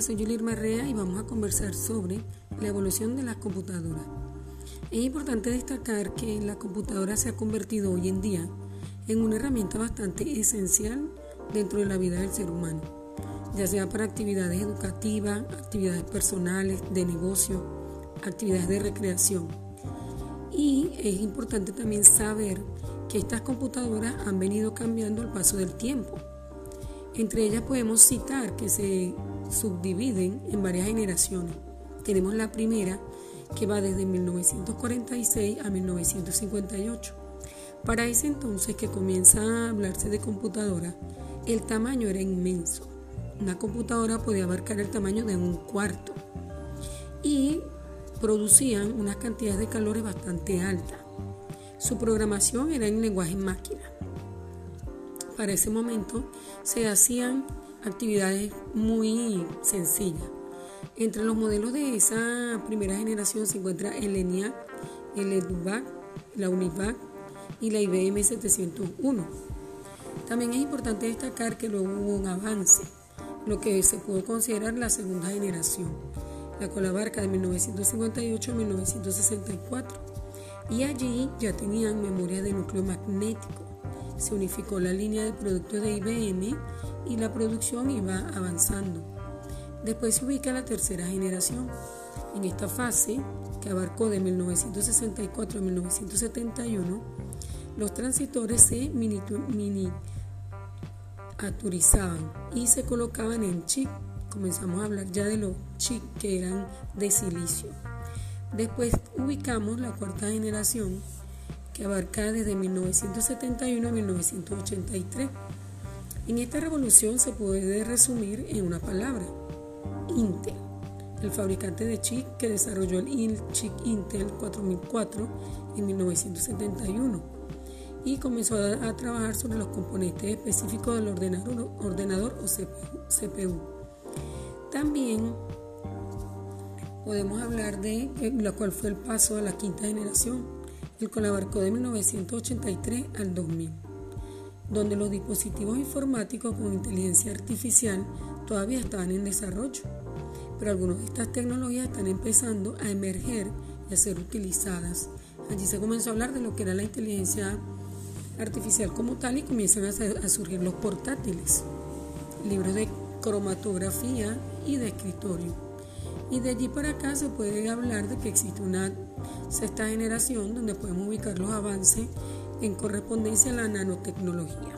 soy Julie Marrea y vamos a conversar sobre la evolución de las computadoras. Es importante destacar que la computadora se ha convertido hoy en día en una herramienta bastante esencial dentro de la vida del ser humano, ya sea para actividades educativas, actividades personales, de negocio, actividades de recreación. Y es importante también saber que estas computadoras han venido cambiando al paso del tiempo. Entre ellas podemos citar que se subdividen en varias generaciones. Tenemos la primera que va desde 1946 a 1958. Para ese entonces que comienza a hablarse de computadora, el tamaño era inmenso. Una computadora podía abarcar el tamaño de un cuarto y producían unas cantidades de calores bastante altas. Su programación era en lenguaje máquina. Para ese momento se hacían actividades muy sencillas. Entre los modelos de esa primera generación se encuentra el ENIAC, el EDUVAC, la UNIVAC y la IBM 701. También es importante destacar que luego hubo un avance, lo que se pudo considerar la segunda generación, la cual abarca de 1958 a 1964. Y allí ya tenían memoria de núcleo magnético. Se unificó la línea de productos de IBM y la producción iba avanzando. Después se ubica la tercera generación. En esta fase, que abarcó de 1964 a 1971, los transitores se miniaturizaban y se colocaban en chip. Comenzamos a hablar ya de los chips que eran de silicio. Después ubicamos la cuarta generación, que abarca desde 1971 a 1983 en esta revolución se puede resumir en una palabra, Intel, el fabricante de chip que desarrolló el chip Intel 4004 en 1971 y comenzó a, trabajar sobre los componentes específicos del ordenador, o CPU. También podemos hablar de la cual fue el paso a la quinta generación, el cual abarcó de 1983 al 2000 donde los dispositivos informáticos con inteligencia artificial todavía estaban en desarrollo, pero algunas de estas tecnologías están empezando a emerger y a ser utilizadas. Allí se comenzó a hablar de lo que era la inteligencia artificial como tal y comienzan a, surgir los portátiles, libros de cromatografía y de escritorio. Y de allí para acá se puede hablar de que existe una sexta generación donde podemos ubicar los avances en correspondencia a la nanotecnología.